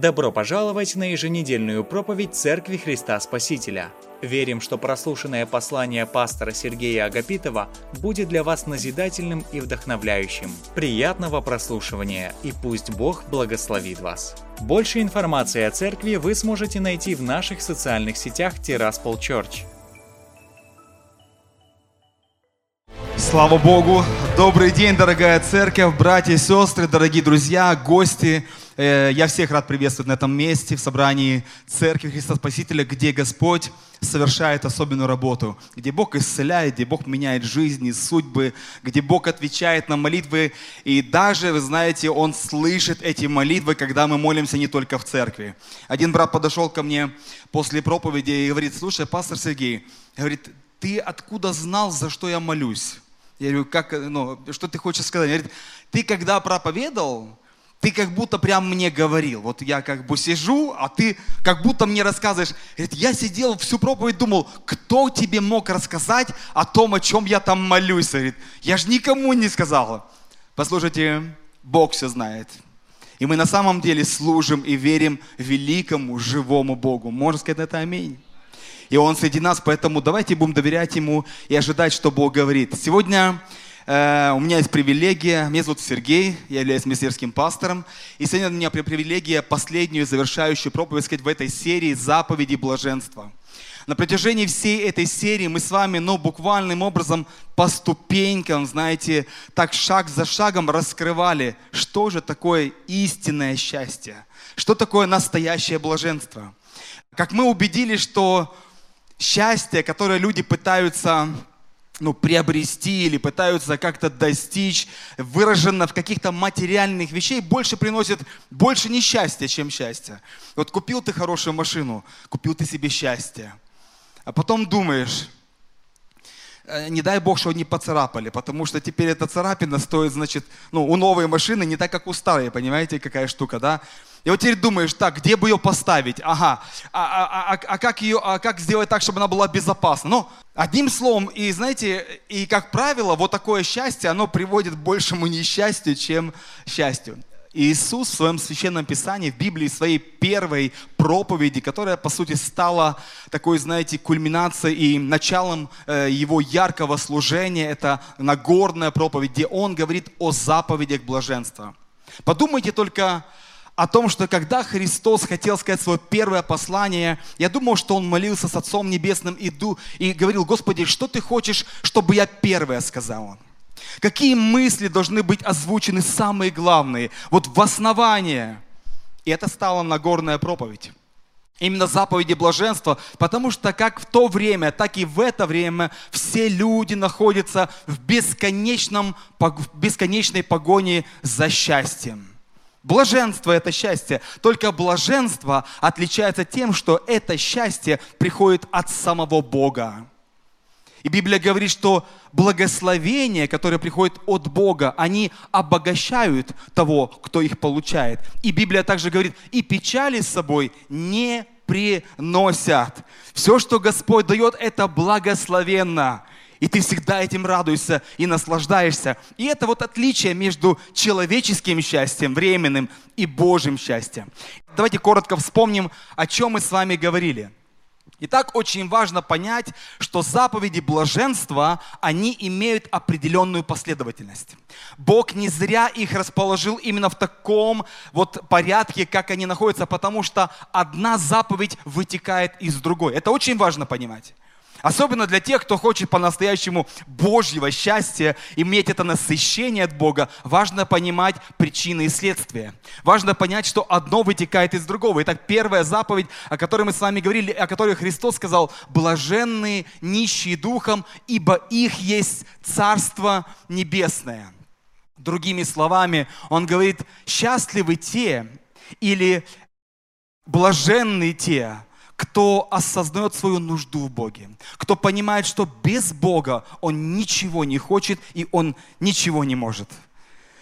Добро пожаловать на еженедельную проповедь Церкви Христа Спасителя. Верим, что прослушанное послание пастора Сергея Агапитова будет для вас назидательным и вдохновляющим. Приятного прослушивания и пусть Бог благословит вас. Больше информации о церкви вы сможете найти в наших социальных сетях Тираспол Church. Слава Богу! Добрый день, дорогая церковь, братья и сестры, дорогие друзья, гости. Э, я всех рад приветствовать на этом месте, в собрании Церкви Христа Спасителя, где Господь совершает особенную работу, где Бог исцеляет, где Бог меняет жизни, судьбы, где Бог отвечает на молитвы. И даже, вы знаете, Он слышит эти молитвы, когда мы молимся не только в церкви. Один брат подошел ко мне после проповеди и говорит, слушай, пастор Сергей, говорит, ты откуда знал, за что я молюсь? Я говорю, как, ну, что ты хочешь сказать? Он говорит, ты когда проповедовал, ты как будто прям мне говорил. Вот я как бы сижу, а ты как будто мне рассказываешь. Говорит, я сидел всю проповедь, думал, кто тебе мог рассказать о том, о чем я там молюсь? Говорит, я же никому не сказал. Послушайте, Бог все знает. И мы на самом деле служим и верим великому, живому Богу. Можно сказать на это аминь? и Он среди нас, поэтому давайте будем доверять Ему и ожидать, что Бог говорит. Сегодня у меня есть привилегия, меня зовут Сергей, я являюсь мессерским пастором, и сегодня у меня привилегия последнюю завершающую проповедь сказать в этой серии «Заповеди блаженства». На протяжении всей этой серии мы с вами, ну, буквальным образом по ступенькам, знаете, так шаг за шагом раскрывали, что же такое истинное счастье, что такое настоящее блаженство. Как мы убедились, что счастье, которое люди пытаются ну, приобрести или пытаются как-то достичь, выражено в каких-то материальных вещей, больше приносит больше несчастья, чем счастье. Вот купил ты хорошую машину, купил ты себе счастье, а потом думаешь, э, не дай бог, что не поцарапали, потому что теперь эта царапина стоит, значит, ну, у новой машины не так, как у старой, понимаете, какая штука, да? И вот теперь думаешь, так, где бы ее поставить? Ага, а, а, а, а, как, ее, а как сделать так, чтобы она была безопасна? Ну, одним словом, и знаете, и как правило, вот такое счастье, оно приводит к большему несчастью, чем счастью. Иисус в своем священном писании, в Библии, своей первой проповеди, которая, по сути, стала такой, знаете, кульминацией и началом э, его яркого служения, это Нагорная проповедь, где он говорит о заповедях блаженства. Подумайте только, о том, что когда Христос хотел сказать свое первое послание, я думал, что Он молился с Отцом Небесным и, ду, и говорил, Господи, что Ты хочешь, чтобы я первое сказал? Какие мысли должны быть озвучены самые главные, вот в основание? И это стала Нагорная проповедь. Именно заповеди блаженства, потому что как в то время, так и в это время все люди находятся в, бесконечном, в бесконечной погоне за счастьем. Блаженство – это счастье. Только блаженство отличается тем, что это счастье приходит от самого Бога. И Библия говорит, что благословения, которые приходят от Бога, они обогащают того, кто их получает. И Библия также говорит, и печали с собой не приносят. Все, что Господь дает, это благословенно. И ты всегда этим радуешься и наслаждаешься. И это вот отличие между человеческим счастьем, временным, и Божьим счастьем. Давайте коротко вспомним, о чем мы с вами говорили. Итак, очень важно понять, что заповеди блаженства, они имеют определенную последовательность. Бог не зря их расположил именно в таком вот порядке, как они находятся, потому что одна заповедь вытекает из другой. Это очень важно понимать. Особенно для тех, кто хочет по-настоящему Божьего счастья, иметь это насыщение от Бога, важно понимать причины и следствия. Важно понять, что одно вытекает из другого. Итак, первая заповедь, о которой мы с вами говорили, о которой Христос сказал, блаженные, нищие духом, ибо их есть Царство Небесное. Другими словами, он говорит, счастливы те или блаженные те, кто осознает свою нужду в Боге, кто понимает, что без Бога он ничего не хочет и он ничего не может.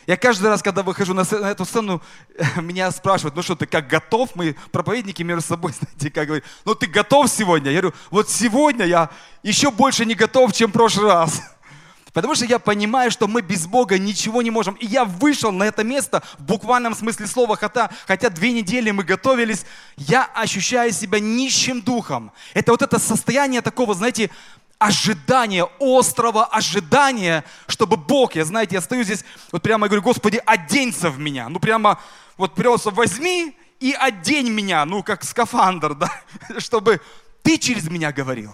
Я каждый раз, когда выхожу на, эту сцену, меня спрашивают, ну что, ты как готов? Мы, проповедники, между собой, знаете, как говорят, ну ты готов сегодня? Я говорю, вот сегодня я еще больше не готов, чем в прошлый раз. Потому что я понимаю, что мы без Бога ничего не можем. И я вышел на это место в буквальном смысле слова, хотя, хотя две недели мы готовились, я ощущаю себя нищим духом. Это вот это состояние такого, знаете, ожидания, острого ожидания, чтобы Бог, я знаете, я стою здесь, вот прямо говорю, Господи, оденься в меня. Ну прямо, вот просто возьми и одень меня, ну как скафандр, да, чтобы ты через меня говорил.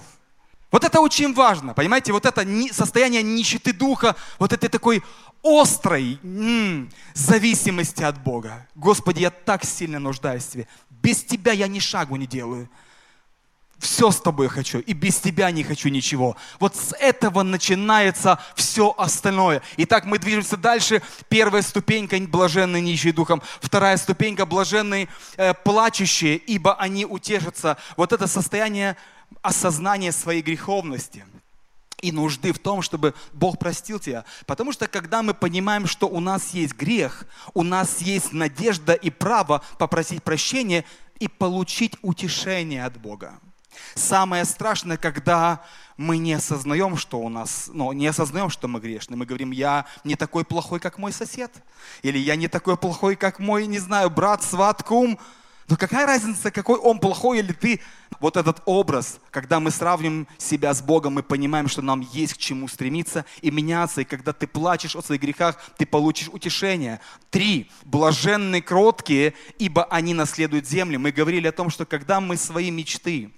Вот это очень важно, понимаете, вот это состояние нищеты духа, вот этой такой острой м-м, зависимости от Бога. Господи, я так сильно нуждаюсь в Тебе. Без Тебя я ни шагу не делаю. Все с тобой хочу, и без тебя не хочу ничего. Вот с этого начинается все остальное. Итак, мы движемся дальше. Первая ступенька – блаженные нищие духом. Вторая ступенька – блаженные э, плачущие, ибо они утешатся. Вот это состояние осознание своей греховности и нужды в том, чтобы Бог простил тебя. Потому что когда мы понимаем, что у нас есть грех, у нас есть надежда и право попросить прощения и получить утешение от Бога. Самое страшное, когда мы не осознаем, что у нас, ну, не осознаем, что мы грешны. Мы говорим, я не такой плохой, как мой сосед. Или я не такой плохой, как мой, не знаю, брат, сват, кум. Но какая разница, какой он плохой или ты? Вот этот образ, когда мы сравним себя с Богом, мы понимаем, что нам есть к чему стремиться и меняться. И когда ты плачешь о своих грехах, ты получишь утешение. Три. Блаженные кроткие, ибо они наследуют землю. Мы говорили о том, что когда мы свои мечты,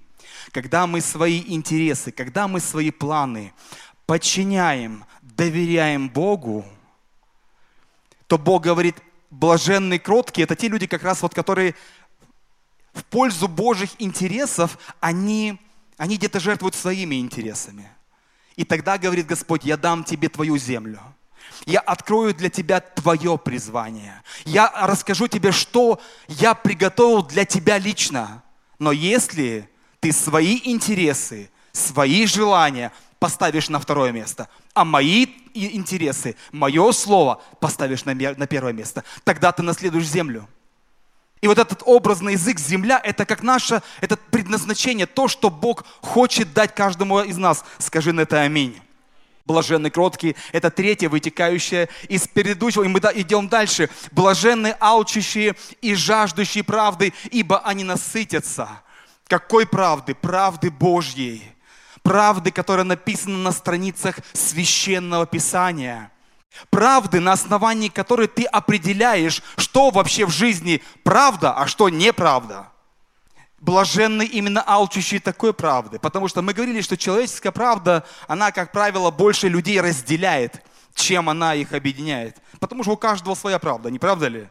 когда мы свои интересы, когда мы свои планы подчиняем, доверяем Богу, то Бог говорит, блаженные кроткие, это те люди, как раз вот, которые в пользу Божьих интересов, они, они где-то жертвуют своими интересами. И тогда говорит Господь, я дам тебе твою землю. Я открою для тебя твое призвание. Я расскажу тебе, что я приготовил для тебя лично. Но если ты свои интересы, свои желания поставишь на второе место, а мои интересы, мое слово поставишь на первое место, тогда ты наследуешь землю. И вот этот образный язык земля, это как наше, это предназначение, то, что Бог хочет дать каждому из нас. Скажи на это аминь. Блаженные кроткие – это третье, вытекающее из предыдущего. И мы идем дальше. Блаженные, алчущие и жаждущие правды, ибо они насытятся. Какой правды? Правды Божьей. Правды, которая написана на страницах священного Писания – Правды, на основании которой ты определяешь, что вообще в жизни правда, а что неправда. Блаженны именно алчущие такой правды. Потому что мы говорили, что человеческая правда, она, как правило, больше людей разделяет, чем она их объединяет. Потому что у каждого своя правда, не правда ли?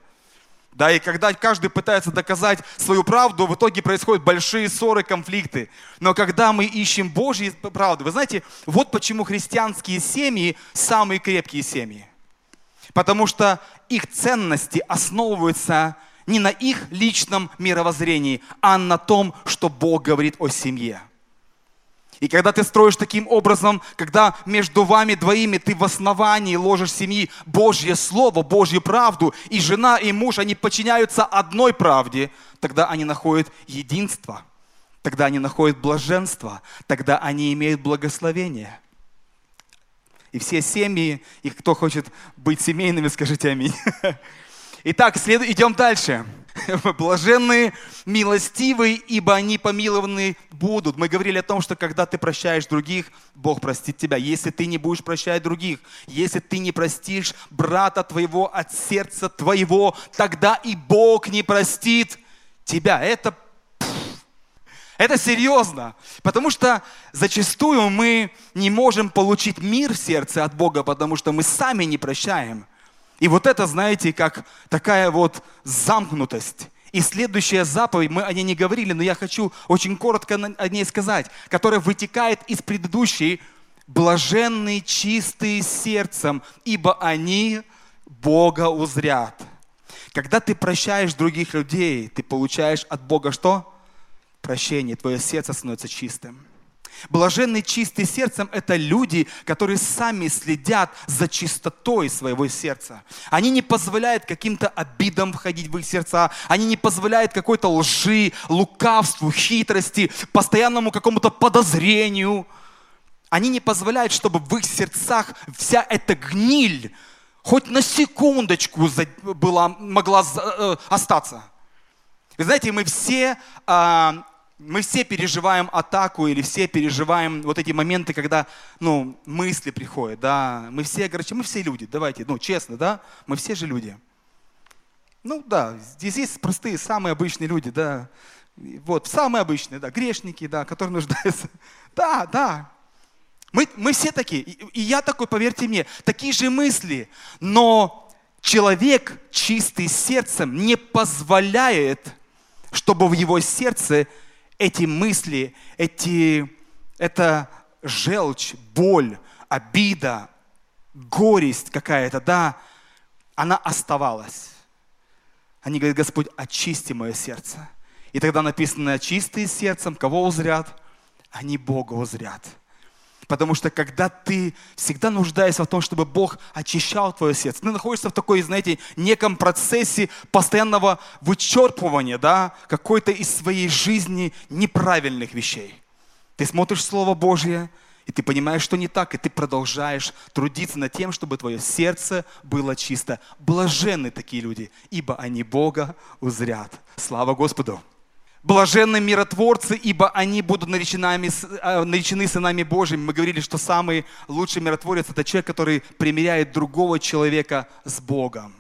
Да, и когда каждый пытается доказать свою правду, в итоге происходят большие ссоры, конфликты. Но когда мы ищем Божьи правды, вы знаете, вот почему христианские семьи самые крепкие семьи. Потому что их ценности основываются не на их личном мировоззрении, а на том, что Бог говорит о семье. И когда ты строишь таким образом, когда между вами двоими ты в основании ложишь семьи Божье Слово, Божью правду, и жена и муж, они подчиняются одной правде, тогда они находят единство, тогда они находят блаженство, тогда они имеют благословение. И все семьи, и кто хочет быть семейными, скажите аминь. Итак, след... идем дальше. Блаженные, милостивые, ибо они помилованы будут. Мы говорили о том, что когда ты прощаешь других, Бог простит тебя. Если ты не будешь прощать других, если ты не простишь брата твоего от сердца твоего, тогда и Бог не простит тебя. Это это серьезно, потому что зачастую мы не можем получить мир в сердце от Бога, потому что мы сами не прощаем. И вот это, знаете, как такая вот замкнутость. И следующая заповедь, мы о ней не говорили, но я хочу очень коротко о ней сказать, которая вытекает из предыдущей. Блаженные, чистые сердцем, ибо они Бога узрят. Когда ты прощаешь других людей, ты получаешь от Бога что? Прощение, твое сердце становится чистым. Блаженные чистые сердцем – это люди, которые сами следят за чистотой своего сердца. Они не позволяют каким-то обидам входить в их сердца. Они не позволяют какой-то лжи, лукавству, хитрости, постоянному какому-то подозрению. Они не позволяют, чтобы в их сердцах вся эта гниль хоть на секундочку была, могла э, остаться. Вы знаете, мы все, а, мы все переживаем атаку или все переживаем вот эти моменты, когда ну, мысли приходят. Да? Мы все, короче, мы все люди, давайте, ну честно, да? Мы все же люди. Ну да, здесь есть простые, самые обычные люди, да. Вот, самые обычные, да, грешники, да, которые нуждаются. Да, да. Мы, мы все такие. И, и я такой, поверьте мне, такие же мысли. Но человек чистый сердцем не позволяет, чтобы в его сердце эти мысли, эти, это желчь, боль, обида, горесть какая-то, да, она оставалась. Они говорят, Господь, очисти мое сердце. И тогда написано, чистые сердцем, кого узрят? Они Бога узрят. Потому что когда ты всегда нуждаешься в том, чтобы Бог очищал твое сердце, ты находишься в такой, знаете, неком процессе постоянного вычерпывания, да, какой-то из своей жизни неправильных вещей. Ты смотришь Слово Божье, и ты понимаешь, что не так, и ты продолжаешь трудиться над тем, чтобы твое сердце было чисто. Блаженны такие люди, ибо они Бога узрят. Слава Господу! Блаженны миротворцы, ибо они будут наречены, а, наречены сынами Божьими. Мы говорили, что самый лучший миротворец – это человек, который примиряет другого человека с Богом.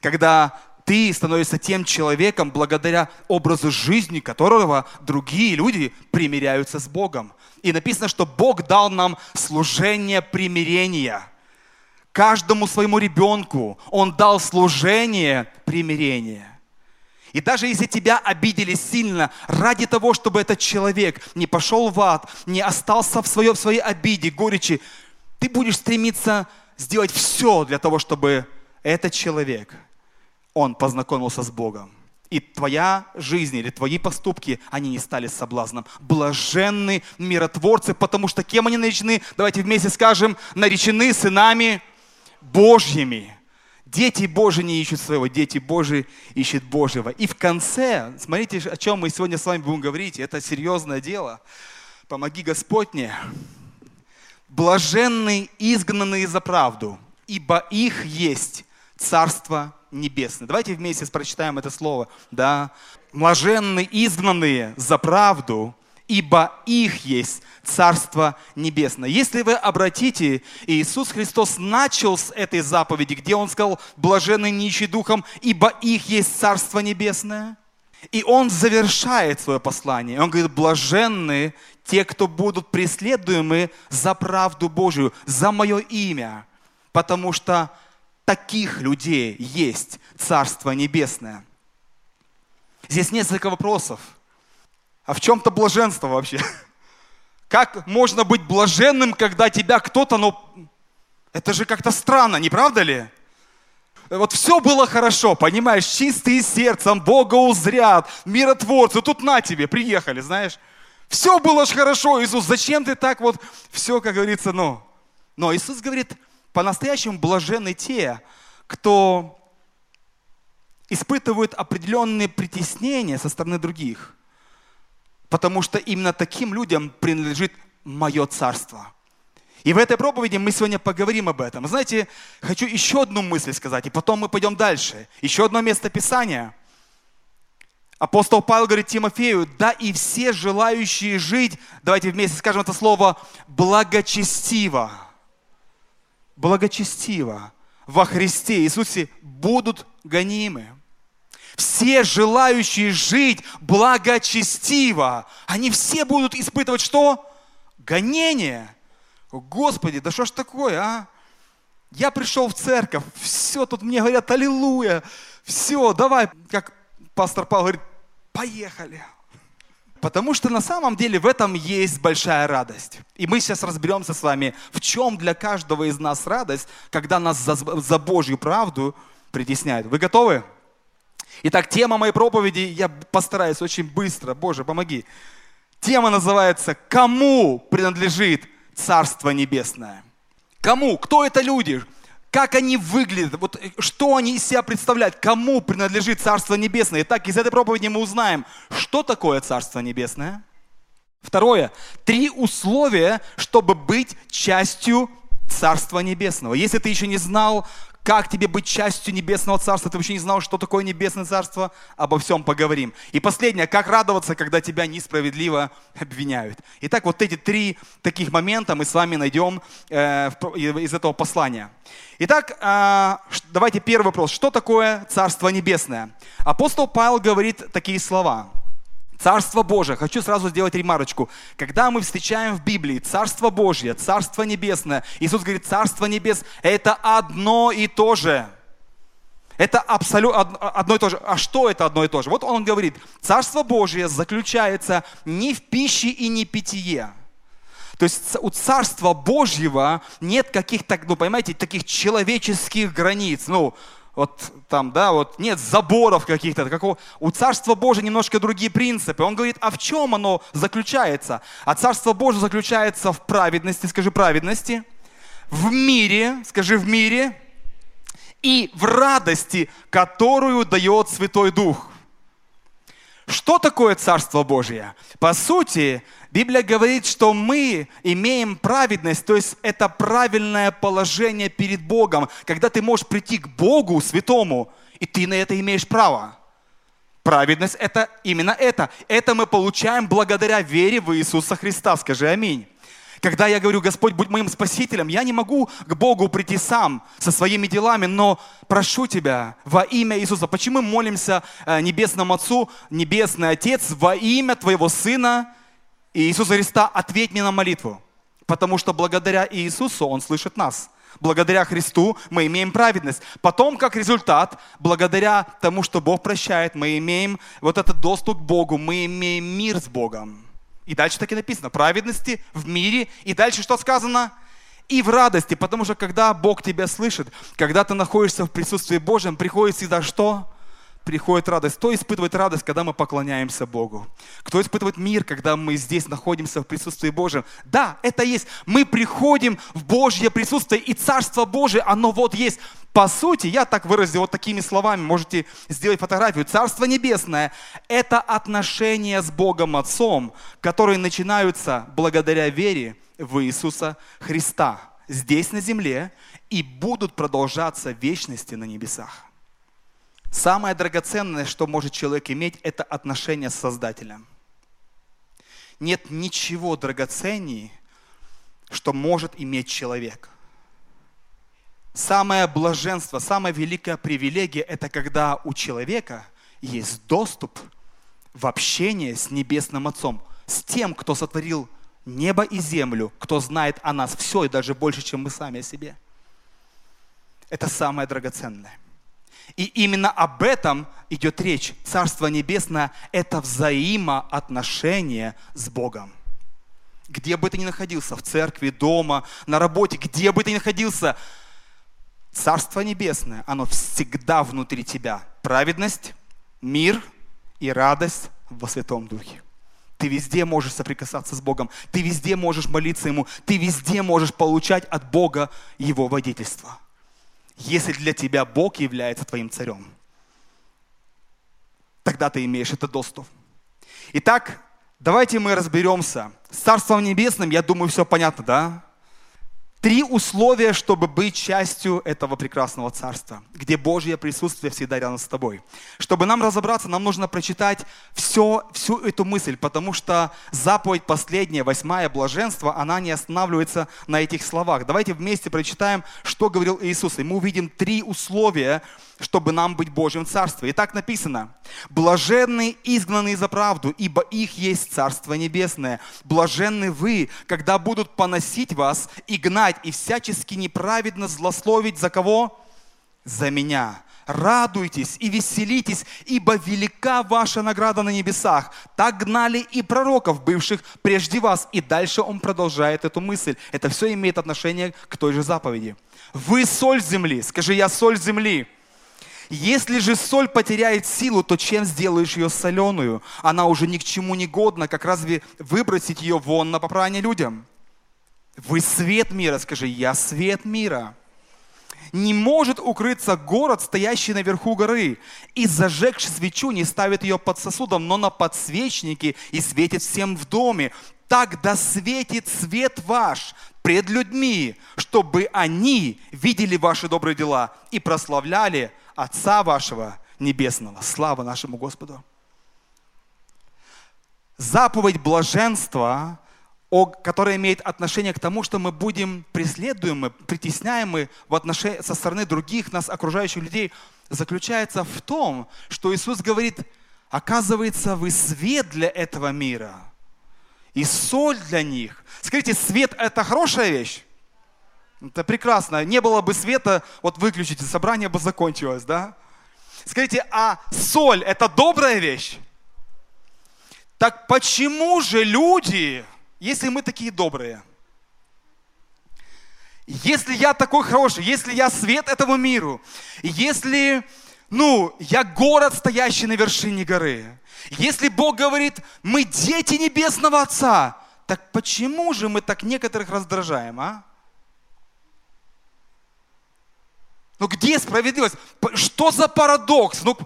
Когда ты становишься тем человеком, благодаря образу жизни которого другие люди примиряются с Богом. И написано, что Бог дал нам служение примирения. Каждому своему ребенку Он дал служение примирения. И даже если тебя обидели сильно, ради того, чтобы этот человек не пошел в ад, не остался в, своей, в своей обиде, горечи, ты будешь стремиться сделать все для того, чтобы этот человек, он познакомился с Богом. И твоя жизнь или твои поступки, они не стали соблазном. Блаженны миротворцы, потому что кем они наречены? Давайте вместе скажем, наречены сынами Божьими. Дети Божьи не ищут своего, дети Божьи ищут Божьего. И в конце, смотрите, о чем мы сегодня с вами будем говорить, это серьезное дело. Помоги Господь. Блаженные изгнанные за правду, ибо их есть Царство Небесное. Давайте вместе прочитаем это слово. Да? Блаженные изгнанные за правду, ибо их есть Царство Небесное. Если вы обратите, Иисус Христос начал с этой заповеди, где Он сказал, блаженны нищие духом, ибо их есть Царство Небесное. И Он завершает свое послание. Он говорит, блаженны те, кто будут преследуемы за правду Божию, за мое имя, потому что таких людей есть Царство Небесное. Здесь несколько вопросов. А в чем-то блаженство вообще? Как можно быть блаженным, когда тебя кто-то, ну, это же как-то странно, не правда ли? Вот все было хорошо, понимаешь, чистые сердцем, Бога узрят, миротворцы, тут на тебе, приехали, знаешь. Все было же хорошо, Иисус, зачем ты так вот, все, как говорится, ну. Но Иисус говорит, по-настоящему блаженны те, кто испытывают определенные притеснения со стороны других – потому что именно таким людям принадлежит мое царство. И в этой проповеди мы сегодня поговорим об этом. Знаете, хочу еще одну мысль сказать, и потом мы пойдем дальше. Еще одно место Писания. Апостол Павел говорит Тимофею, да и все желающие жить, давайте вместе скажем это слово, благочестиво. Благочестиво во Христе Иисусе будут гонимы. Все желающие жить благочестиво, они все будут испытывать что? Гонение. Господи, да что ж такое, а? Я пришел в церковь, все, тут мне говорят, аллилуйя, все, давай, как пастор Павел говорит, поехали. Потому что на самом деле в этом есть большая радость. И мы сейчас разберемся с вами, в чем для каждого из нас радость, когда нас за, за Божью правду притесняют. Вы готовы? Итак, тема моей проповеди, я постараюсь очень быстро, Боже, помоги. Тема называется «Кому принадлежит Царство Небесное?» Кому? Кто это люди? Как они выглядят? Вот э, что они из себя представляют? Кому принадлежит Царство Небесное? Итак, из этой проповеди мы узнаем, что такое Царство Небесное, Второе. Три условия, чтобы быть частью Царства Небесного. Если ты еще не знал, как тебе быть частью Небесного Царства, ты вообще не знал, что такое Небесное Царство, обо всем поговорим. И последнее, как радоваться, когда тебя несправедливо обвиняют. Итак, вот эти три таких момента мы с вами найдем э, из этого послания. Итак, э, давайте первый вопрос. Что такое Царство Небесное? Апостол Павел говорит такие слова. Царство Божие. Хочу сразу сделать ремарочку. Когда мы встречаем в Библии Царство Божье, Царство Небесное, Иисус говорит, Царство Небес – это одно и то же. Это абсолютно одно и то же. А что это одно и то же? Вот он говорит, Царство Божье заключается не в пище и не питье. То есть у Царства Божьего нет каких-то, ну, понимаете, таких человеческих границ. Ну, вот там, да, вот нет заборов каких-то, какого. у Царства Божия немножко другие принципы. Он говорит, а в чем оно заключается? А Царство Божие заключается в праведности, скажи праведности, в мире, скажи в мире, и в радости, которую дает Святой Дух. Что такое Царство Божие? По сути, Библия говорит, что мы имеем праведность, то есть это правильное положение перед Богом, когда ты можешь прийти к Богу святому, и ты на это имеешь право. Праведность – это именно это. Это мы получаем благодаря вере в Иисуса Христа. Скажи аминь. Когда я говорю, Господь, будь моим спасителем, я не могу к Богу прийти сам со своими делами, но прошу Тебя во имя Иисуса. Почему мы молимся э, Небесному Отцу, Небесный Отец, во имя Твоего Сына Иисуса Христа, ответь мне на молитву. Потому что благодаря Иисусу Он слышит нас. Благодаря Христу мы имеем праведность. Потом, как результат, благодаря тому, что Бог прощает, мы имеем вот этот доступ к Богу, мы имеем мир с Богом. И дальше так и написано. Праведности в мире. И дальше что сказано? И в радости. Потому что когда Бог тебя слышит, когда ты находишься в присутствии Божьем, приходит всегда что? Приходит радость. Кто испытывает радость, когда мы поклоняемся Богу? Кто испытывает мир, когда мы здесь находимся в присутствии Божьем? Да, это есть. Мы приходим в Божье присутствие, и Царство Божие, оно вот есть. По сути, я так выразил вот такими словами, можете сделать фотографию. Царство Небесное – это отношения с Богом Отцом, которые начинаются благодаря вере в Иисуса Христа здесь на земле и будут продолжаться в вечности на небесах. Самое драгоценное, что может человек иметь, это отношение с Создателем. Нет ничего драгоценнее, что может иметь человек. Самое блаженство, самая великая привилегия – это когда у человека есть доступ в общение с Небесным Отцом, с тем, кто сотворил небо и землю, кто знает о нас все и даже больше, чем мы сами о себе. Это самое драгоценное. И именно об этом идет речь. Царство Небесное – это взаимоотношение с Богом. Где бы ты ни находился, в церкви, дома, на работе, где бы ты ни находился, Царство Небесное, оно всегда внутри тебя. Праведность, мир и радость во Святом Духе. Ты везде можешь соприкасаться с Богом, ты везде можешь молиться Ему, ты везде можешь получать от Бога Его водительство если для тебя Бог является твоим царем. Тогда ты имеешь этот доступ. Итак, давайте мы разберемся. С Царством Небесным, я думаю, все понятно, да? Три условия, чтобы быть частью этого прекрасного царства, где Божье присутствие всегда рядом с тобой. Чтобы нам разобраться, нам нужно прочитать все, всю эту мысль, потому что заповедь последняя, восьмая, блаженство, она не останавливается на этих словах. Давайте вместе прочитаем, что говорил Иисус. И мы увидим три условия, чтобы нам быть Божьим Царством. И так написано, блаженны изгнанные за правду, ибо их есть Царство Небесное. Блаженны вы, когда будут поносить вас и гнать, и всячески неправедно злословить за кого? За меня. Радуйтесь и веселитесь, ибо велика ваша награда на небесах. Так гнали и пророков, бывших прежде вас. И дальше он продолжает эту мысль. Это все имеет отношение к той же заповеди. Вы соль земли. Скажи, я соль земли. Если же соль потеряет силу, то чем сделаешь ее соленую? Она уже ни к чему не годна, как разве выбросить ее вон на попрание людям? Вы свет мира, скажи, я свет мира. не может укрыться город, стоящий наверху горы, и зажегши свечу не ставит ее под сосудом, но на подсвечнике и светит всем в доме. Так да светит свет ваш пред людьми, чтобы они видели ваши добрые дела и прославляли Отца вашего Небесного. Слава нашему Господу. Заповедь блаженства которое имеет отношение к тому, что мы будем преследуемы, притесняемы в отношении, со стороны других нас окружающих людей, заключается в том, что Иисус говорит, оказывается, вы свет для этого мира и соль для них. Скажите, свет – это хорошая вещь? Это прекрасно. Не было бы света, вот выключите, собрание бы закончилось, да? Скажите, а соль – это добрая вещь? Так почему же люди если мы такие добрые, если я такой хороший, если я свет этому миру, если, ну, я город, стоящий на вершине горы, если Бог говорит, мы дети Небесного Отца, так почему же мы так некоторых раздражаем, а? Ну где справедливость? Что за парадокс? Ну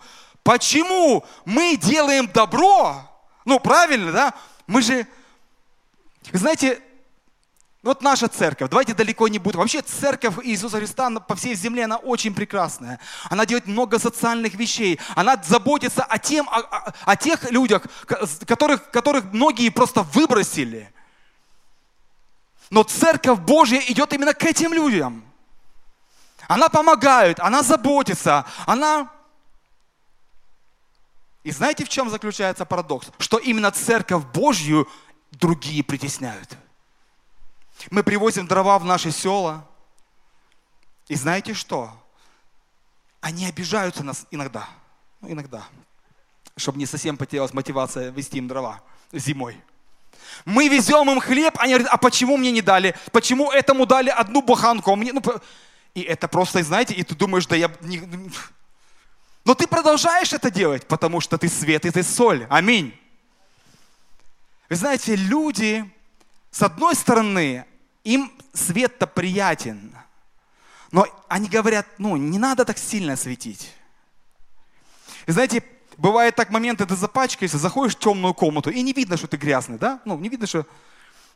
почему мы делаем добро? Ну правильно, да? Мы же вы знаете, вот наша церковь, давайте далеко не будем. Вообще церковь Иисуса Христа по всей земле, она очень прекрасная. Она делает много социальных вещей. Она заботится о, тем, о, о, о тех людях, которых, которых многие просто выбросили. Но церковь Божья идет именно к этим людям. Она помогает, она заботится, она... И знаете, в чем заключается парадокс? Что именно церковь Божью другие притесняют. Мы привозим дрова в наши села. И знаете что? Они обижаются нас иногда. Ну, иногда. Чтобы не совсем потерялась мотивация вести им дрова зимой. Мы везем им хлеб, они говорят, а почему мне не дали? Почему этому дали одну буханку, а мне... Ну, и это просто, знаете, и ты думаешь, да я... Не... Но ты продолжаешь это делать, потому что ты свет и ты соль. Аминь. Вы знаете, люди, с одной стороны, им свет-то приятен, но они говорят, ну, не надо так сильно светить. Вы знаете, бывает так моменты, ты запачкаешься, заходишь в темную комнату, и не видно, что ты грязный, да? Ну, не видно, что...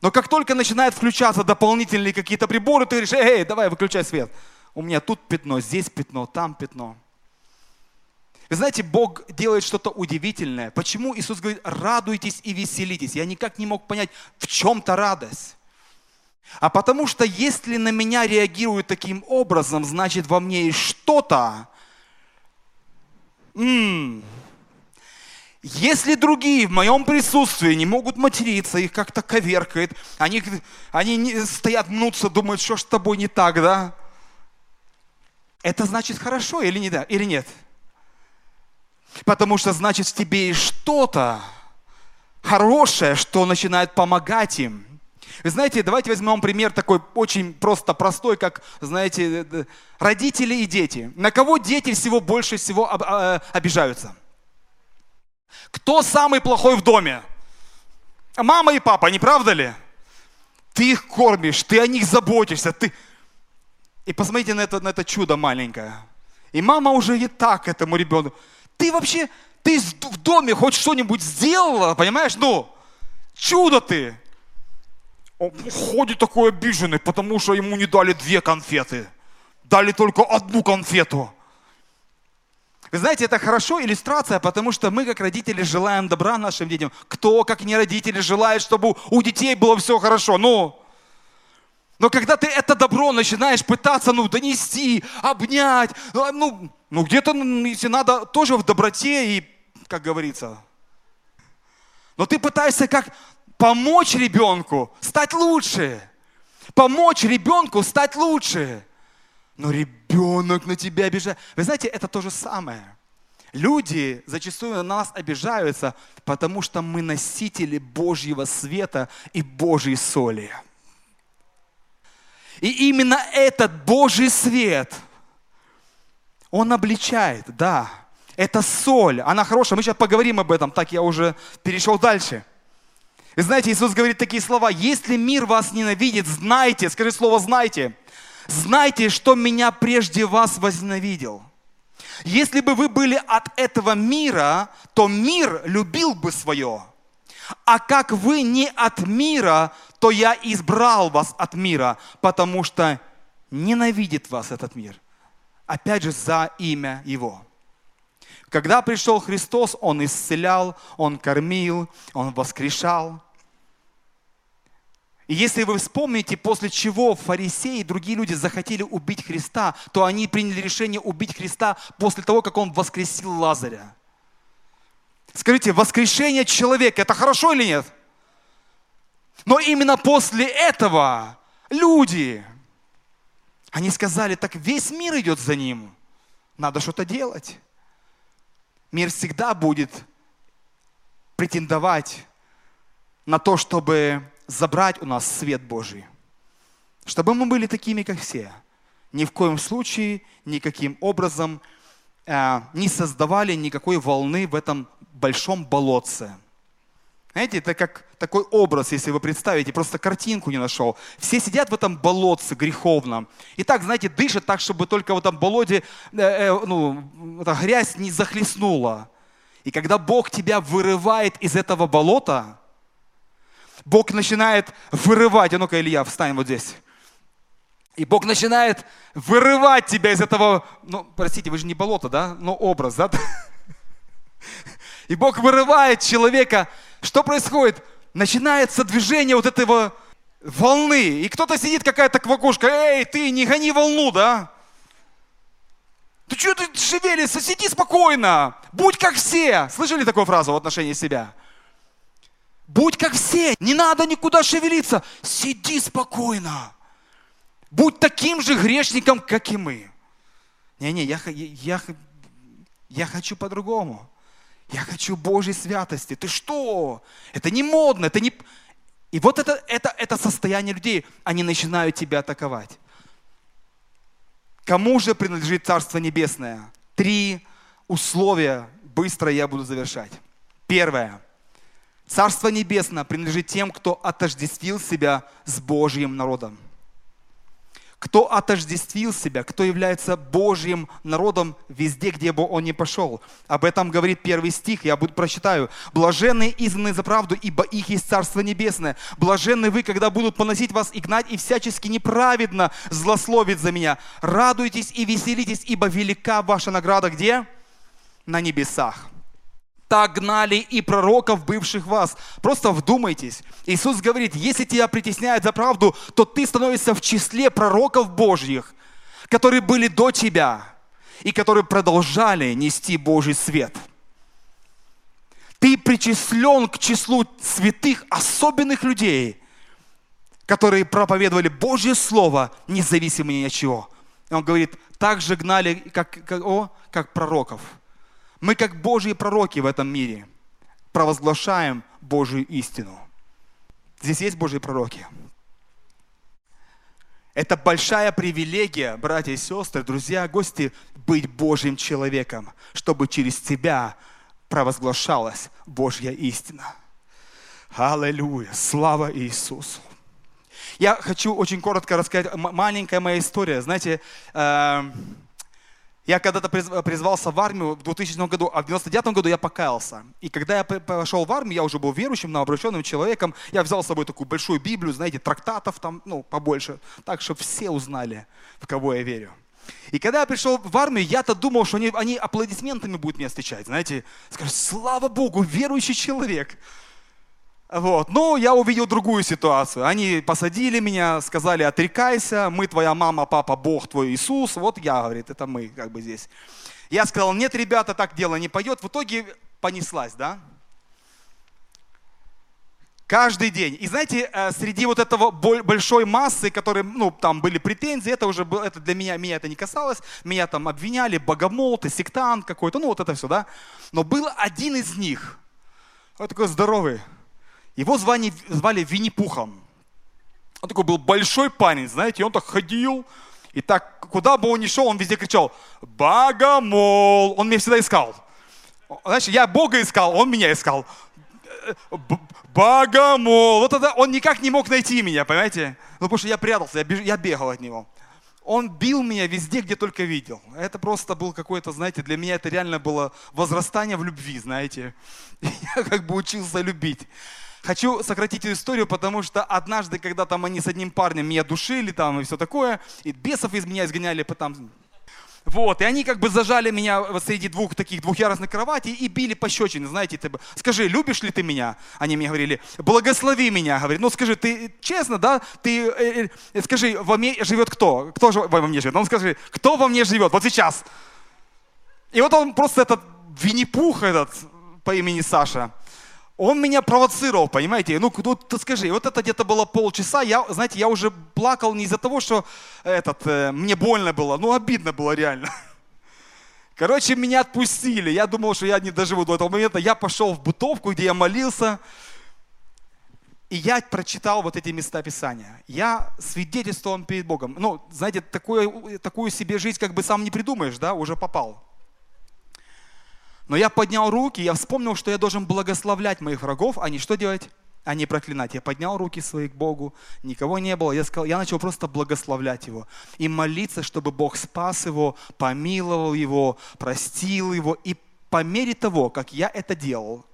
Но как только начинают включаться дополнительные какие-то приборы, ты говоришь, эй, давай, выключай свет. У меня тут пятно, здесь пятно, там пятно. Вы знаете, Бог делает что-то удивительное. Почему Иисус говорит, радуйтесь и веселитесь? Я никак не мог понять, в чем-то радость. А потому что если на меня реагируют таким образом, значит во мне есть что-то. М-м. Если другие в моем присутствии не могут материться, их как-то коверкает, они, они стоят, мнутся, думают, что ж с тобой не так, да? Это значит хорошо или, не, да, или нет? Потому что значит в тебе есть что-то хорошее, что начинает помогать им. Вы знаете, давайте возьмем пример такой очень просто простой, как, знаете, э, родители и дети. На кого дети всего больше всего а, обижаются? Кто самый плохой в доме? Мама и папа, не правда ли? Ты их кормишь, ты о них заботишься, ты... И посмотрите на это, на это чудо маленькое. И мама уже и так этому ребенку ты вообще, ты в доме хоть что-нибудь сделала, понимаешь? Ну, чудо ты. Он ходит такой обиженный, потому что ему не дали две конфеты. Дали только одну конфету. Вы знаете, это хорошо иллюстрация, потому что мы, как родители, желаем добра нашим детям. Кто, как не родители, желает, чтобы у детей было все хорошо? Ну, но когда ты это добро начинаешь пытаться, ну, донести, обнять, ну, ну, ну где-то, ну, если надо, тоже в доброте и, как говорится. Но ты пытаешься как помочь ребенку стать лучше. Помочь ребенку стать лучше. Но ребенок на тебя обижает. Вы знаете, это то же самое. Люди зачастую на нас обижаются, потому что мы носители Божьего света и Божьей соли. И именно этот Божий свет, он обличает, да. Это соль, она хорошая. Мы сейчас поговорим об этом, так я уже перешел дальше. Вы знаете, Иисус говорит такие слова, если мир вас ненавидит, знайте, скажи слово знайте, знайте, что меня прежде вас возненавидел. Если бы вы были от этого мира, то мир любил бы свое. А как вы не от мира, то я избрал вас от мира, потому что ненавидит вас этот мир. Опять же, за имя Его. Когда пришел Христос, Он исцелял, Он кормил, Он воскрешал. И если вы вспомните, после чего фарисеи и другие люди захотели убить Христа, то они приняли решение убить Христа после того, как Он воскресил Лазаря. Скажите, воскрешение человека, это хорошо или нет? Но именно после этого люди, они сказали, так весь мир идет за ним, надо что-то делать. Мир всегда будет претендовать на то, чтобы забрать у нас свет Божий. Чтобы мы были такими, как все. Ни в коем случае, никаким образом э, не создавали никакой волны в этом большом болотце. Знаете, это как такой образ, если вы представите, просто картинку не нашел. Все сидят в этом болотце греховном. И так, знаете, дышат так, чтобы только в этом болоте э, э, ну, эта грязь не захлестнула. И когда Бог тебя вырывает из этого болота, Бог начинает вырывать. А ну-ка, Илья, встань вот здесь. И Бог начинает вырывать тебя из этого, ну, простите, вы же не болото, да? Но образ, да? И Бог вырывает человека. Что происходит? Начинается движение вот этого волны. И кто-то сидит, какая-то квакушка, эй, ты не гони волну, да? Ты что ты шевелишься? Сиди спокойно. Будь как все. Слышали такую фразу в отношении себя? Будь как все, не надо никуда шевелиться, сиди спокойно. Будь таким же грешником, как и мы. Не-не, я, я, я хочу по-другому. Я хочу Божьей святости. Ты что? Это не модно, это не... И вот это, это, это состояние людей, они начинают тебя атаковать. Кому же принадлежит Царство Небесное? Три условия, быстро я буду завершать. Первое. Царство Небесное принадлежит тем, кто отождествил себя с Божьим народом. Кто отождествил себя, кто является Божьим народом везде, где бы он ни пошел. Об этом говорит первый стих, я буду прочитаю. «Блаженные изгнаны за правду, ибо их есть Царство Небесное. Блаженны вы, когда будут поносить вас и гнать, и всячески неправедно злословить за меня. Радуйтесь и веселитесь, ибо велика ваша награда где? На небесах» так гнали и пророков, бывших вас. Просто вдумайтесь. Иисус говорит, если тебя притесняют за правду, то ты становишься в числе пророков Божьих, которые были до тебя и которые продолжали нести Божий свет. Ты причислен к числу святых, особенных людей, которые проповедовали Божье Слово, независимо ни от чего. И он говорит, так же гнали, как, как, о, как пророков – мы, как Божьи пророки в этом мире, провозглашаем Божью истину. Здесь есть Божьи пророки. Это большая привилегия, братья и сестры, друзья, гости, быть Божьим человеком, чтобы через тебя провозглашалась Божья истина. Аллилуйя! Слава Иисусу! Я хочу очень коротко рассказать маленькая моя история. Знаете, э, я когда-то призвался в армию в 2000 году, а в 99 году я покаялся. И когда я пошел в армию, я уже был верующим, новообращенным человеком. Я взял с собой такую большую Библию, знаете, трактатов там, ну, побольше, так, чтобы все узнали, в кого я верю. И когда я пришел в армию, я-то думал, что они, они аплодисментами будут меня встречать, знаете. Скажут, слава Богу, верующий человек. Вот. Но я увидел другую ситуацию. Они посадили меня, сказали, отрекайся, мы твоя мама, папа, Бог твой Иисус. Вот я, говорит, это мы как бы здесь. Я сказал, нет, ребята, так дело не пойдет. В итоге понеслась, да? Каждый день. И знаете, э, среди вот этого большой массы, которые, ну, там были претензии, это уже было, это для меня, меня это не касалось, меня там обвиняли, богомол, ты сектант какой-то, ну, вот это все, да. Но был один из них, вот такой здоровый, его звали, звали Винни-Пухом. Он такой был большой парень, знаете, и он так ходил, и так, куда бы он ни шел, он везде кричал, «Богомол!» Он меня всегда искал. Знаешь, я Бога искал, он меня искал. Богомол! Вот тогда он никак не мог найти меня, понимаете? Ну, потому что я прятался, я, бег, я бегал от него. Он бил меня везде, где только видел. Это просто был какой-то, знаете, для меня это реально было возрастание в любви, знаете. Я как бы учился любить. Хочу сократить эту историю, потому что однажды, когда там они с одним парнем меня душили там и все такое, и бесов из меня изгоняли, потом вот, и они как бы зажали меня среди двух таких двухъярусных кроватей и били пощечины, знаете, ты, скажи, любишь ли ты меня? Они мне говорили, благослови меня, говорит, ну скажи, ты честно, да, ты, э, э, скажи, во мне живет кто? Кто же во мне живет? Он скажи, кто во мне живет? Вот сейчас. И вот он просто этот Винни-Пух этот по имени Саша, он меня провоцировал, понимаете? Ну, ты скажи, вот это где-то было полчаса, я, знаете, я уже плакал не из-за того, что этот, э, мне больно было, ну, обидно было реально. Короче, меня отпустили. Я думал, что я не доживу до этого момента. Я пошел в бытовку, где я молился. И я прочитал вот эти места Писания. Я свидетельствовал перед Богом. Ну, знаете, такое, такую себе жизнь как бы сам не придумаешь, да, уже попал. Но я поднял руки, я вспомнил, что я должен благословлять моих врагов, а не что делать? А не проклинать. Я поднял руки свои к Богу, никого не было. Я, сказал, я начал просто благословлять его и молиться, чтобы Бог спас его, помиловал его, простил его. И по мере того, как я это делал,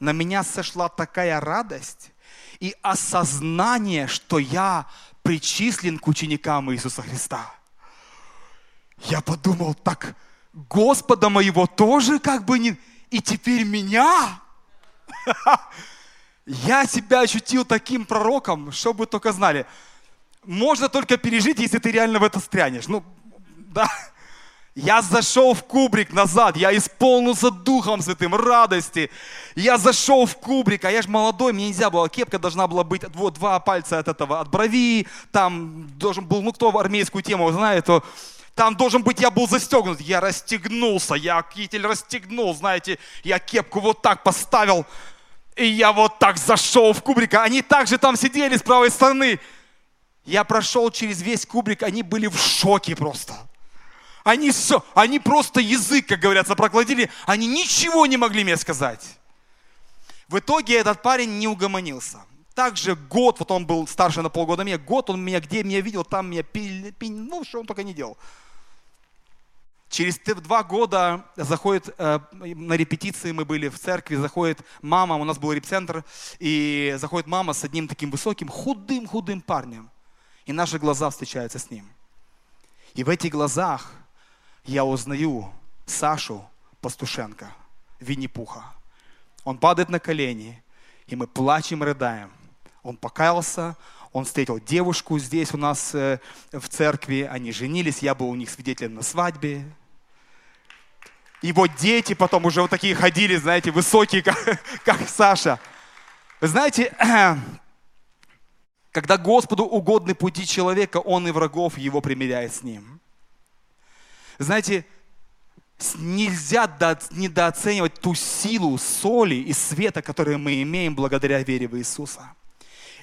на меня сошла такая радость и осознание, что я причислен к ученикам Иисуса Христа. Я подумал, так Господа моего тоже как бы не... И теперь меня? Я себя ощутил таким пророком, чтобы только знали. Можно только пережить, если ты реально в это стрянешь. Ну, да. Я зашел в кубрик назад, я исполнился Духом Святым, радости. Я зашел в кубрик, а я же молодой, мне нельзя было, кепка должна была быть, вот два пальца от этого, от брови, там должен был, ну кто армейскую тему знает, то там должен быть, я был застегнут. Я расстегнулся, я китель расстегнул, знаете, я кепку вот так поставил. И я вот так зашел в кубрик. Они также там сидели с правой стороны. Я прошел через весь кубрик, они были в шоке просто. Они, все, они просто язык, как говорят, проглотили. Они ничего не могли мне сказать. В итоге этот парень не угомонился. Также год, вот он был старше на полгода меня, год он меня, где меня видел, там меня пил, пил ну, что он только не делал. Через два года заходит, э, на репетиции мы были в церкви, заходит мама, у нас был репцентр, и заходит мама с одним таким высоким, худым-худым парнем. И наши глаза встречаются с ним. И в этих глазах я узнаю Сашу Пастушенко, Винни-Пуха. Он падает на колени, и мы плачем, рыдаем. Он покаялся, он встретил девушку здесь у нас э, в церкви, они женились, я был у них свидетелем на свадьбе, его дети потом уже вот такие ходили, знаете, высокие, как, как Саша. Вы знаете, когда Господу угодны пути человека, Он и врагов его примиряет с ним. Знаете, нельзя недооценивать ту силу соли и света, которую мы имеем благодаря вере в Иисуса.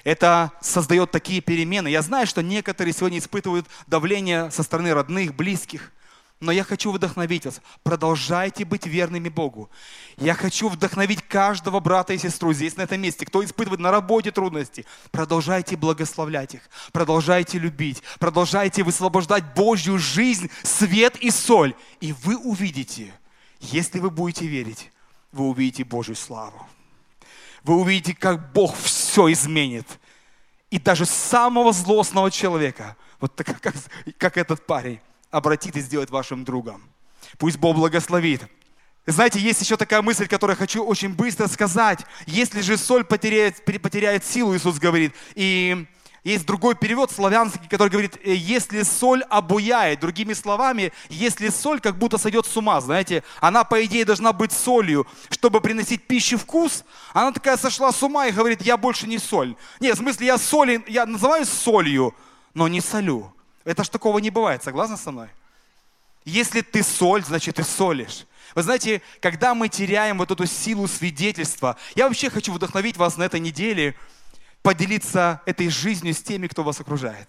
Это создает такие перемены. Я знаю, что некоторые сегодня испытывают давление со стороны родных, близких – но я хочу вдохновить вас. Продолжайте быть верными Богу. Я хочу вдохновить каждого брата и сестру здесь, на этом месте, кто испытывает на работе трудности. Продолжайте благословлять их. Продолжайте любить. Продолжайте высвобождать Божью жизнь, свет и соль. И вы увидите, если вы будете верить, вы увидите Божью славу. Вы увидите, как Бог все изменит. И даже самого злостного человека, вот так, как, как этот парень, обратит и сделает вашим другом. Пусть Бог благословит. Знаете, есть еще такая мысль, которую хочу очень быстро сказать. Если же соль потеряет, потеряет силу, Иисус говорит, и есть другой перевод славянский, который говорит, «Э, если соль обуяет, другими словами, если соль как будто сойдет с ума, знаете, она по идее должна быть солью, чтобы приносить пище вкус, она такая сошла с ума и говорит, я больше не соль. Нет, в смысле, я соль, я называю солью, но не солю. Это ж такого не бывает, согласны со мной? Если ты соль, значит ты солишь. Вы знаете, когда мы теряем вот эту силу свидетельства, я вообще хочу вдохновить вас на этой неделе поделиться этой жизнью с теми, кто вас окружает.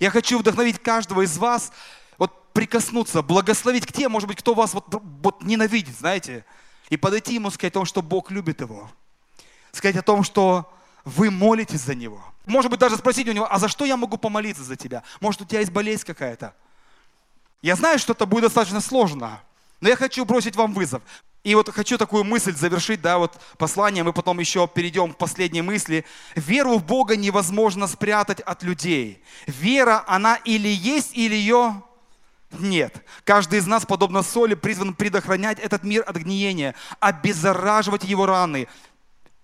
Я хочу вдохновить каждого из вас вот прикоснуться, благословить к тем, может быть, кто вас вот, вот ненавидит, знаете, и подойти ему сказать о том, что Бог любит его. Сказать о том, что вы молитесь за него. Может быть, даже спросить у него, а за что я могу помолиться за тебя? Может, у тебя есть болезнь какая-то? Я знаю, что это будет достаточно сложно, но я хочу бросить вам вызов. И вот хочу такую мысль завершить, да, вот послание, мы потом еще перейдем к последней мысли. Веру в Бога невозможно спрятать от людей. Вера, она или есть, или ее нет. Каждый из нас, подобно соли, призван предохранять этот мир от гниения, обеззараживать его раны,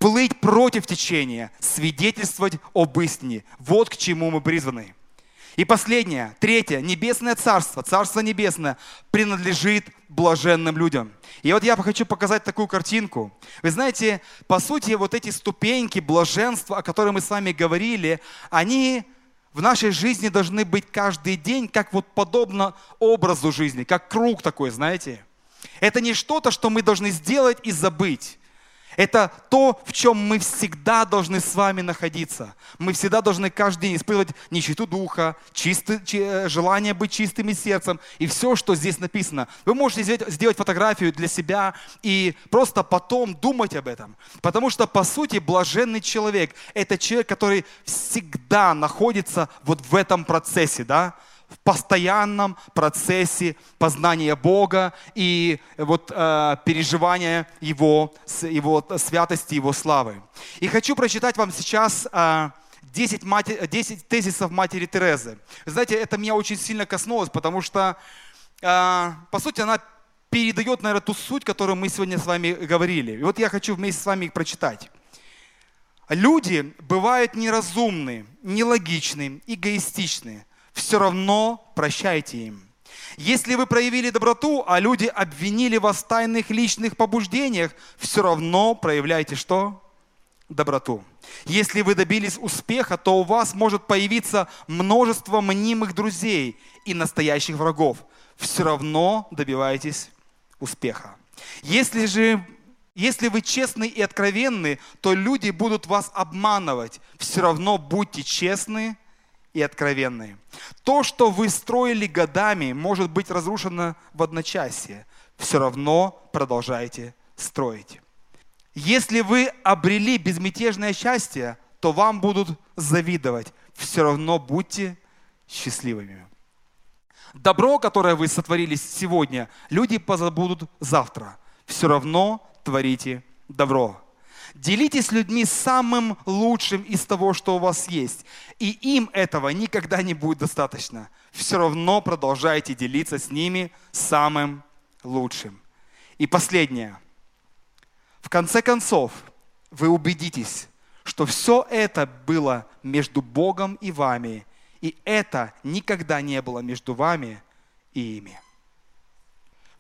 плыть против течения, свидетельствовать об истине. Вот к чему мы призваны. И последнее, третье, небесное царство, царство небесное принадлежит блаженным людям. И вот я хочу показать такую картинку. Вы знаете, по сути, вот эти ступеньки блаженства, о которых мы с вами говорили, они в нашей жизни должны быть каждый день, как вот подобно образу жизни, как круг такой, знаете. Это не что-то, что мы должны сделать и забыть. Это то, в чем мы всегда должны с вами находиться. Мы всегда должны каждый день испытывать нищету духа, чистый, э, желание быть чистым сердцем и все, что здесь написано. Вы можете сделать фотографию для себя и просто потом думать об этом. Потому что, по сути, блаженный человек – это человек, который всегда находится вот в этом процессе, да, в постоянном процессе познания Бога и вот, э, переживания его, его святости, Его славы. И хочу прочитать вам сейчас э, 10, мати, 10 тезисов матери Терезы. Знаете, это меня очень сильно коснулось, потому что, э, по сути, она передает, наверное, ту суть, которую мы сегодня с вами говорили. И вот я хочу вместе с вами их прочитать. Люди бывают неразумны, нелогичны, эгоистичны, все равно прощайте им. Если вы проявили доброту, а люди обвинили вас в тайных личных побуждениях, все равно проявляйте что? Доброту. Если вы добились успеха, то у вас может появиться множество мнимых друзей и настоящих врагов. Все равно добивайтесь успеха. Если же если вы честны и откровенны, то люди будут вас обманывать. Все равно будьте честны и откровенные. То, что вы строили годами, может быть разрушено в одночасье. Все равно продолжайте строить. Если вы обрели безмятежное счастье, то вам будут завидовать. Все равно будьте счастливыми. Добро, которое вы сотворили сегодня, люди позабудут завтра. Все равно творите добро. Делитесь с людьми самым лучшим из того, что у вас есть. И им этого никогда не будет достаточно. Все равно продолжайте делиться с ними самым лучшим. И последнее. В конце концов, вы убедитесь, что все это было между Богом и вами, и это никогда не было между вами и ими.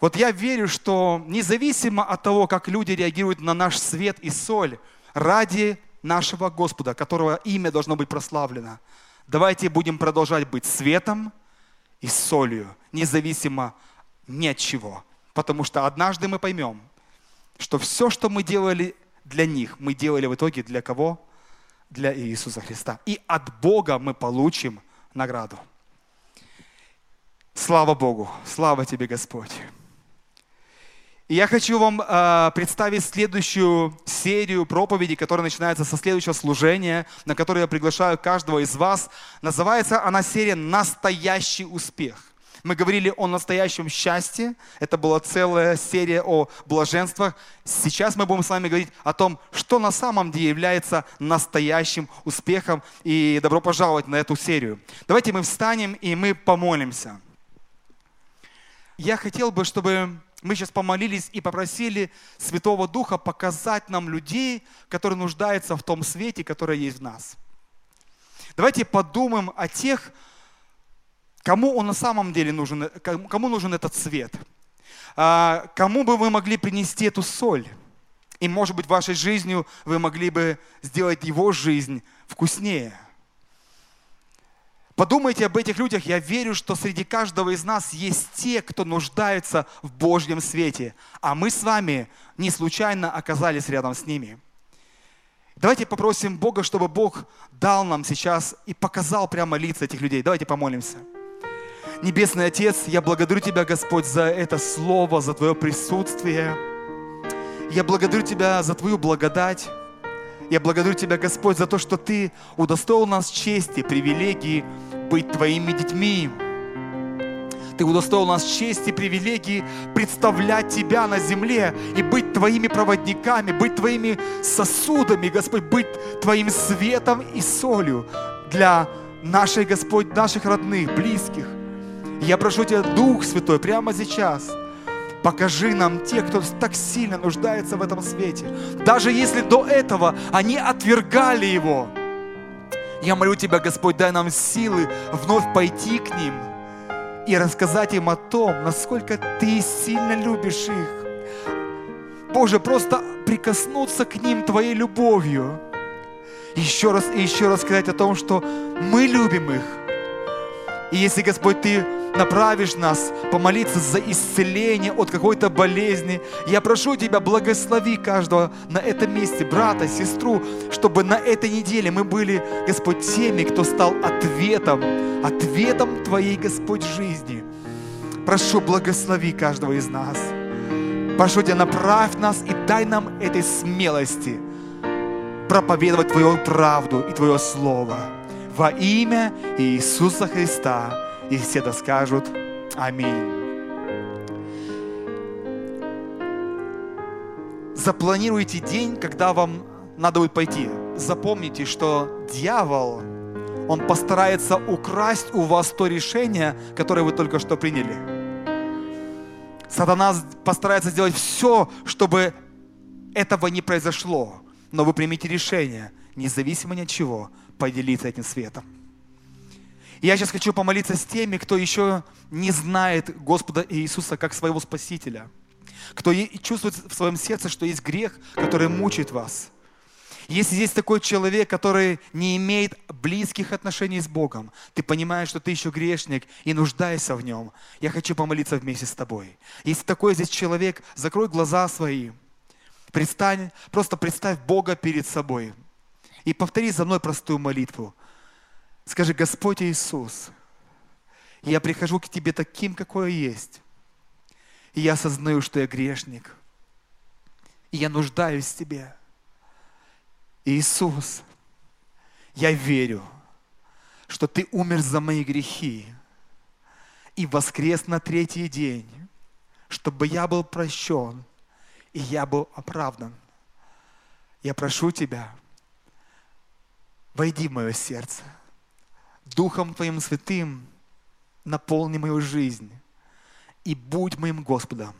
Вот я верю, что независимо от того, как люди реагируют на наш свет и соль, ради нашего Господа, которого имя должно быть прославлено, давайте будем продолжать быть светом и солью, независимо ни от чего. Потому что однажды мы поймем, что все, что мы делали для них, мы делали в итоге для кого? Для Иисуса Христа. И от Бога мы получим награду. Слава Богу! Слава Тебе, Господь! Я хочу вам э, представить следующую серию проповедей, которая начинается со следующего служения, на которое я приглашаю каждого из вас. Называется она серия «Настоящий успех». Мы говорили о настоящем счастье. Это была целая серия о блаженствах. Сейчас мы будем с вами говорить о том, что на самом деле является настоящим успехом. И добро пожаловать на эту серию. Давайте мы встанем и мы помолимся. Я хотел бы, чтобы мы сейчас помолились и попросили Святого Духа показать нам людей, которые нуждаются в том свете, который есть в нас. Давайте подумаем о тех, кому он на самом деле нужен, кому нужен этот свет. А, кому бы вы могли принести эту соль? И, может быть, вашей жизнью вы могли бы сделать его жизнь вкуснее – Подумайте об этих людях. Я верю, что среди каждого из нас есть те, кто нуждается в Божьем свете. А мы с вами не случайно оказались рядом с ними. Давайте попросим Бога, чтобы Бог дал нам сейчас и показал прямо лица этих людей. Давайте помолимся. Небесный Отец, я благодарю Тебя, Господь, за это слово, за Твое присутствие. Я благодарю Тебя за Твою благодать. Я благодарю Тебя, Господь, за то, что Ты удостоил нас чести, привилегии быть Твоими детьми. Ты удостоил нас чести привилегии представлять Тебя на земле и быть Твоими проводниками, быть Твоими сосудами, Господь, быть Твоим светом и солью для наших, Господь, наших родных, близких. Я прошу Тебя, Дух Святой, прямо сейчас – Покажи нам тех, кто так сильно нуждается в этом свете. Даже если до этого они отвергали его. Я молю Тебя, Господь, дай нам силы вновь пойти к ним и рассказать им о том, насколько Ты сильно любишь их. Боже, просто прикоснуться к ним Твоей любовью. Еще раз и еще раз сказать о том, что мы любим их. И если, Господь, Ты направишь нас помолиться за исцеление от какой-то болезни. Я прошу Тебя, благослови каждого на этом месте, брата, сестру, чтобы на этой неделе мы были, Господь, теми, кто стал ответом, ответом Твоей, Господь, жизни. Прошу, благослови каждого из нас. Прошу Тебя, направь нас и дай нам этой смелости проповедовать Твою правду и Твое Слово. Во имя Иисуса Христа. И все да скажут Аминь. Запланируйте день, когда вам надо будет пойти. Запомните, что дьявол, он постарается украсть у вас то решение, которое вы только что приняли. Сатана постарается сделать все, чтобы этого не произошло. Но вы примите решение, независимо ни от чего, поделиться этим светом. Я сейчас хочу помолиться с теми, кто еще не знает Господа Иисуса как своего Спасителя. Кто чувствует в своем сердце, что есть грех, который мучает вас. Если есть такой человек, который не имеет близких отношений с Богом, ты понимаешь, что ты еще грешник и нуждаешься в нем, я хочу помолиться вместе с тобой. Если такой здесь человек, закрой глаза свои, предстань, просто представь Бога перед собой и повтори за мной простую молитву. Скажи, Господь Иисус, я прихожу к Тебе таким, какой я есть. И я осознаю, что я грешник. И я нуждаюсь в Тебе. Иисус, я верю, что Ты умер за мои грехи и воскрес на третий день, чтобы я был прощен и я был оправдан. Я прошу Тебя, войди в мое сердце – Духом Твоим Святым наполни мою жизнь и будь моим Господом,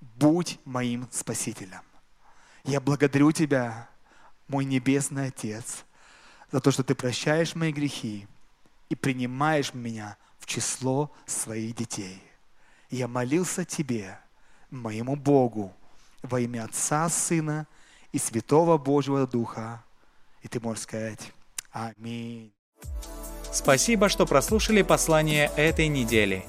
будь моим Спасителем. Я благодарю Тебя, мой Небесный Отец, за то, что Ты прощаешь мои грехи и принимаешь меня в число своих детей. Я молился Тебе, моему Богу, во имя Отца, Сына и Святого Божьего Духа. И ты можешь сказать Аминь. Спасибо, что прослушали послание этой недели.